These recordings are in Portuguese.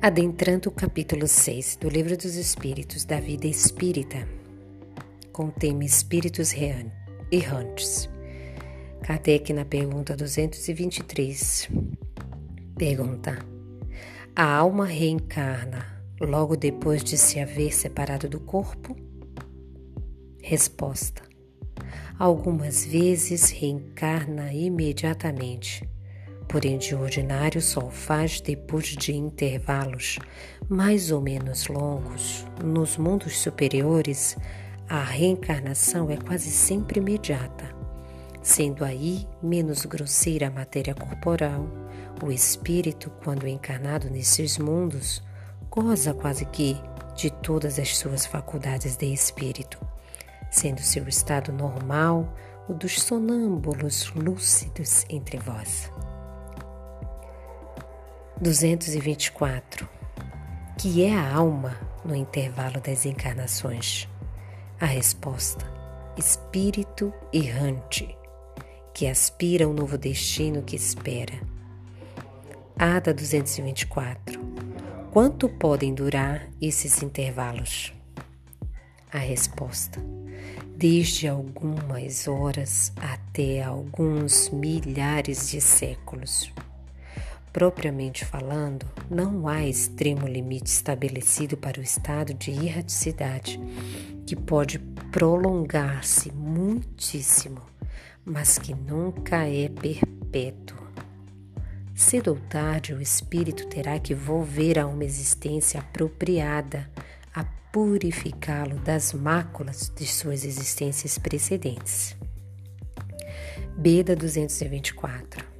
Adentrando o capítulo 6 do Livro dos Espíritos da Vida Espírita, com o tema Espíritos Errantes. Kardec, na pergunta 223, pergunta: A alma reencarna logo depois de se haver separado do corpo? Resposta: Algumas vezes reencarna imediatamente porém de ordinário só o faz depois de intervalos mais ou menos longos. Nos mundos superiores, a reencarnação é quase sempre imediata, sendo aí menos grosseira a matéria corporal. O espírito, quando encarnado nesses mundos, goza quase que de todas as suas faculdades de espírito, sendo seu estado normal o dos sonâmbulos lúcidos entre vós. 224. Que é a alma no intervalo das encarnações? A resposta: espírito errante, que aspira ao novo destino que espera. Ada 224. Quanto podem durar esses intervalos? A resposta: desde algumas horas até alguns milhares de séculos. Propriamente falando, não há extremo limite estabelecido para o estado de erraticidade, que pode prolongar-se muitíssimo, mas que nunca é perpétuo. Cedo ou tarde, o espírito terá que volver a uma existência apropriada a purificá-lo das máculas de suas existências precedentes. Beda 224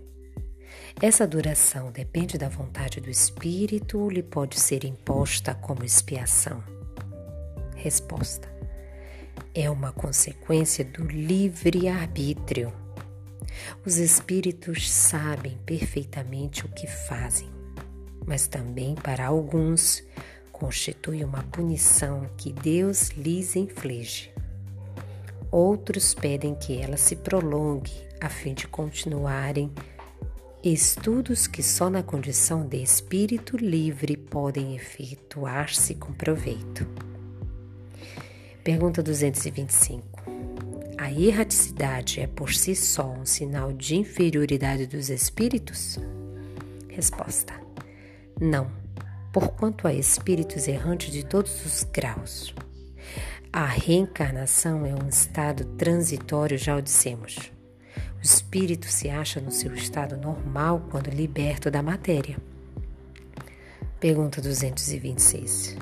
essa duração depende da vontade do espírito ou lhe pode ser imposta como expiação? Resposta: É uma consequência do livre-arbítrio. Os espíritos sabem perfeitamente o que fazem, mas também para alguns constitui uma punição que Deus lhes inflige. Outros pedem que ela se prolongue a fim de continuarem Estudos que só na condição de espírito livre podem efetuar-se com proveito. Pergunta 225. A erraticidade é por si só um sinal de inferioridade dos espíritos? Resposta: Não, porquanto há espíritos errantes de todos os graus. A reencarnação é um estado transitório, já o dissemos. O espírito se acha no seu estado normal quando liberto da matéria. Pergunta 226.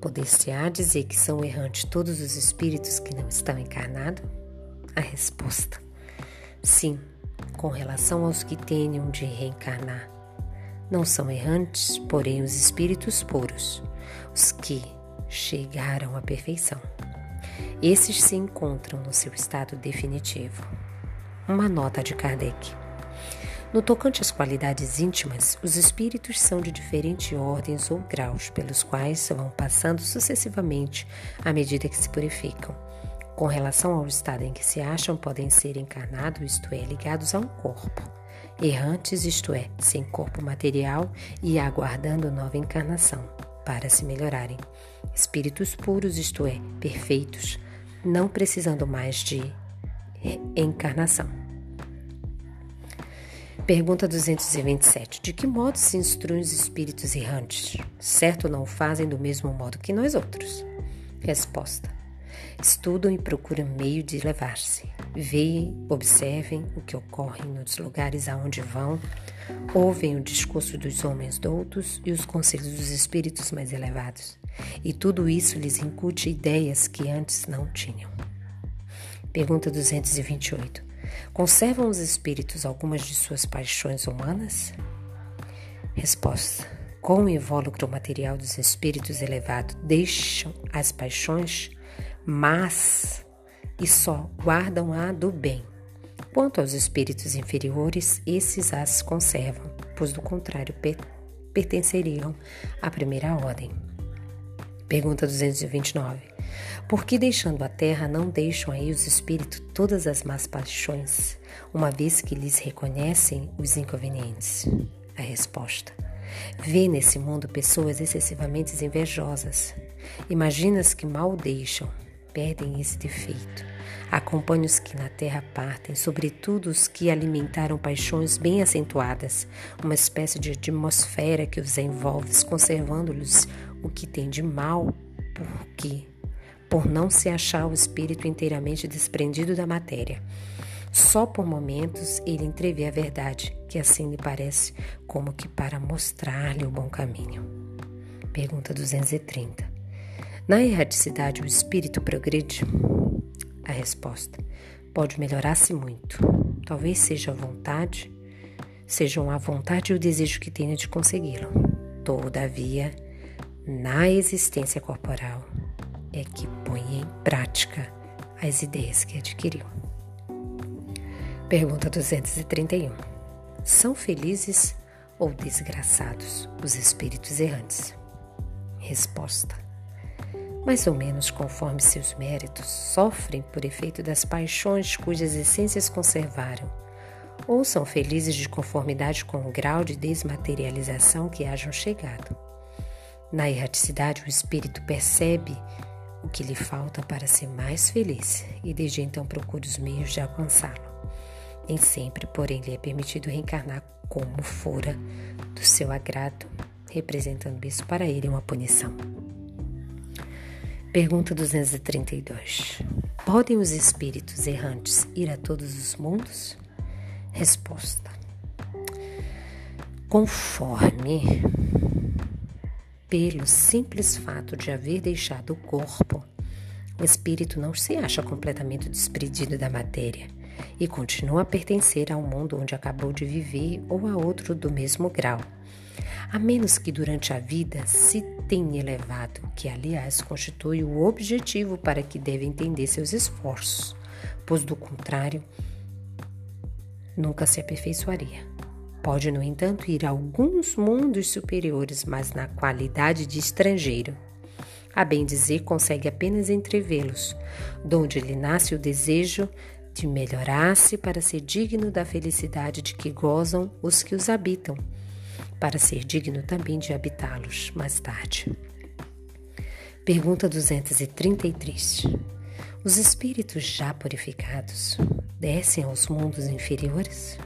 Poder-se-á dizer que são errantes todos os espíritos que não estão encarnados? A resposta: sim, com relação aos que tenham de reencarnar. Não são errantes, porém, os espíritos puros, os que chegaram à perfeição. Esses se encontram no seu estado definitivo. Uma nota de Kardec. No tocante às qualidades íntimas, os espíritos são de diferentes ordens ou graus, pelos quais vão passando sucessivamente à medida que se purificam. Com relação ao estado em que se acham, podem ser encarnados, isto é, ligados a um corpo, errantes, isto é, sem corpo material e aguardando nova encarnação, para se melhorarem. Espíritos puros, isto é, perfeitos, não precisando mais de encarnação. Pergunta 227. De que modo se instruem os espíritos errantes? Certo não o fazem do mesmo modo que nós outros? Resposta. Estudam e procuram meio de levar-se. Veem, observem o que ocorre nos lugares aonde vão, ouvem o discurso dos homens doutos e os conselhos dos espíritos mais elevados. E tudo isso lhes incute ideias que antes não tinham. Pergunta 228. Conservam os espíritos algumas de suas paixões humanas? Resposta: Com o invólucro material dos espíritos elevados, deixam as paixões, mas e só guardam a do bem. Quanto aos espíritos inferiores, esses as conservam, pois do contrário pertenceriam à primeira ordem. Pergunta 229. Por que deixando a terra não deixam aí os espíritos todas as más paixões, uma vez que lhes reconhecem os inconvenientes? A resposta: Vê nesse mundo pessoas excessivamente invejosas. Imaginas que mal deixam, perdem esse defeito. Acompanhe os que na terra partem, sobretudo os que alimentaram paixões bem acentuadas, uma espécie de atmosfera que os envolve, conservando-lhes o que tem de mal, porque por não se achar o espírito inteiramente desprendido da matéria. Só por momentos ele entrevê a verdade, que assim lhe parece, como que para mostrar-lhe o bom caminho. Pergunta 230. Na erraticidade, o espírito progride? A resposta: pode melhorar-se muito. Talvez seja a vontade, sejam a vontade e o desejo que tenha de consegui-lo. Todavia, na existência corporal é que põe em prática as ideias que adquiriu. Pergunta 231. São felizes ou desgraçados os espíritos errantes? Resposta: Mais ou menos conforme seus méritos, sofrem por efeito das paixões cujas essências conservaram, ou são felizes de conformidade com o grau de desmaterialização que hajam chegado. Na erraticidade, o espírito percebe o que lhe falta para ser mais feliz e desde então procura os meios de alcançá-lo. Nem sempre, porém, lhe é permitido reencarnar como fora do seu agrado, representando isso para ele uma punição. Pergunta 232. Podem os espíritos errantes ir a todos os mundos? Resposta. Conforme pelo simples fato de haver deixado o corpo, o espírito não se acha completamente desprendido da matéria e continua a pertencer ao mundo onde acabou de viver ou a outro do mesmo grau, a menos que durante a vida se tenha elevado, que aliás constitui o objetivo para que deve entender seus esforços, pois do contrário, nunca se aperfeiçoaria. Pode, no entanto, ir a alguns mundos superiores, mas na qualidade de estrangeiro. A bem dizer, consegue apenas entrevê-los, donde lhe nasce o desejo de melhorar-se para ser digno da felicidade de que gozam os que os habitam, para ser digno também de habitá-los mais tarde. Pergunta 233. Os espíritos já purificados descem aos mundos inferiores?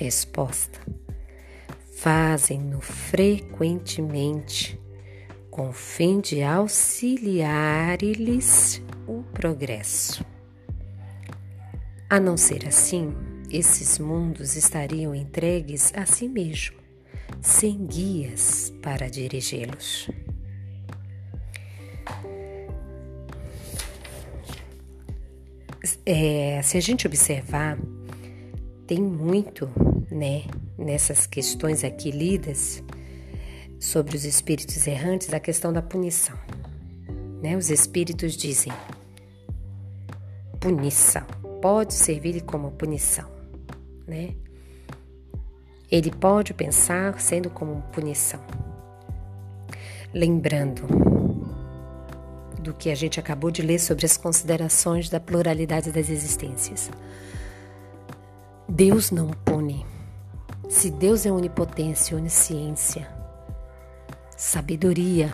Resposta: Fazem-no frequentemente, com fim de auxiliar-lhes o progresso. A não ser assim, esses mundos estariam entregues a si mesmo, sem guias para dirigi-los. É, se a gente observar, tem muito, né, nessas questões aqui lidas sobre os espíritos errantes, a questão da punição. Né? Os espíritos dizem punição pode servir como punição, né? Ele pode pensar sendo como punição. Lembrando do que a gente acabou de ler sobre as considerações da pluralidade das existências. Deus não pune. Se Deus é onipotência, onisciência, sabedoria,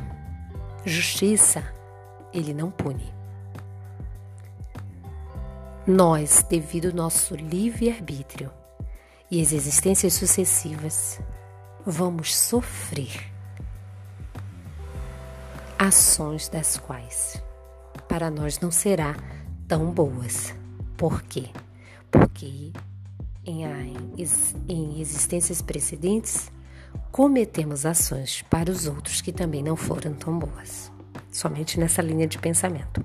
justiça, ele não pune. Nós, devido ao nosso livre-arbítrio e as existências sucessivas, vamos sofrer ações das quais para nós não será tão boas. Por quê? Porque em, em existências precedentes cometemos ações para os outros que também não foram tão boas. Somente nessa linha de pensamento.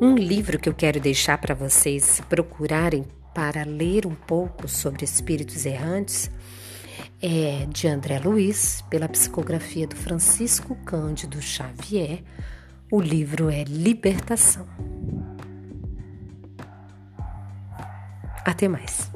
Um livro que eu quero deixar para vocês procurarem para ler um pouco sobre espíritos errantes é de André Luiz, pela psicografia do Francisco Cândido Xavier. O livro é Libertação. Até mais.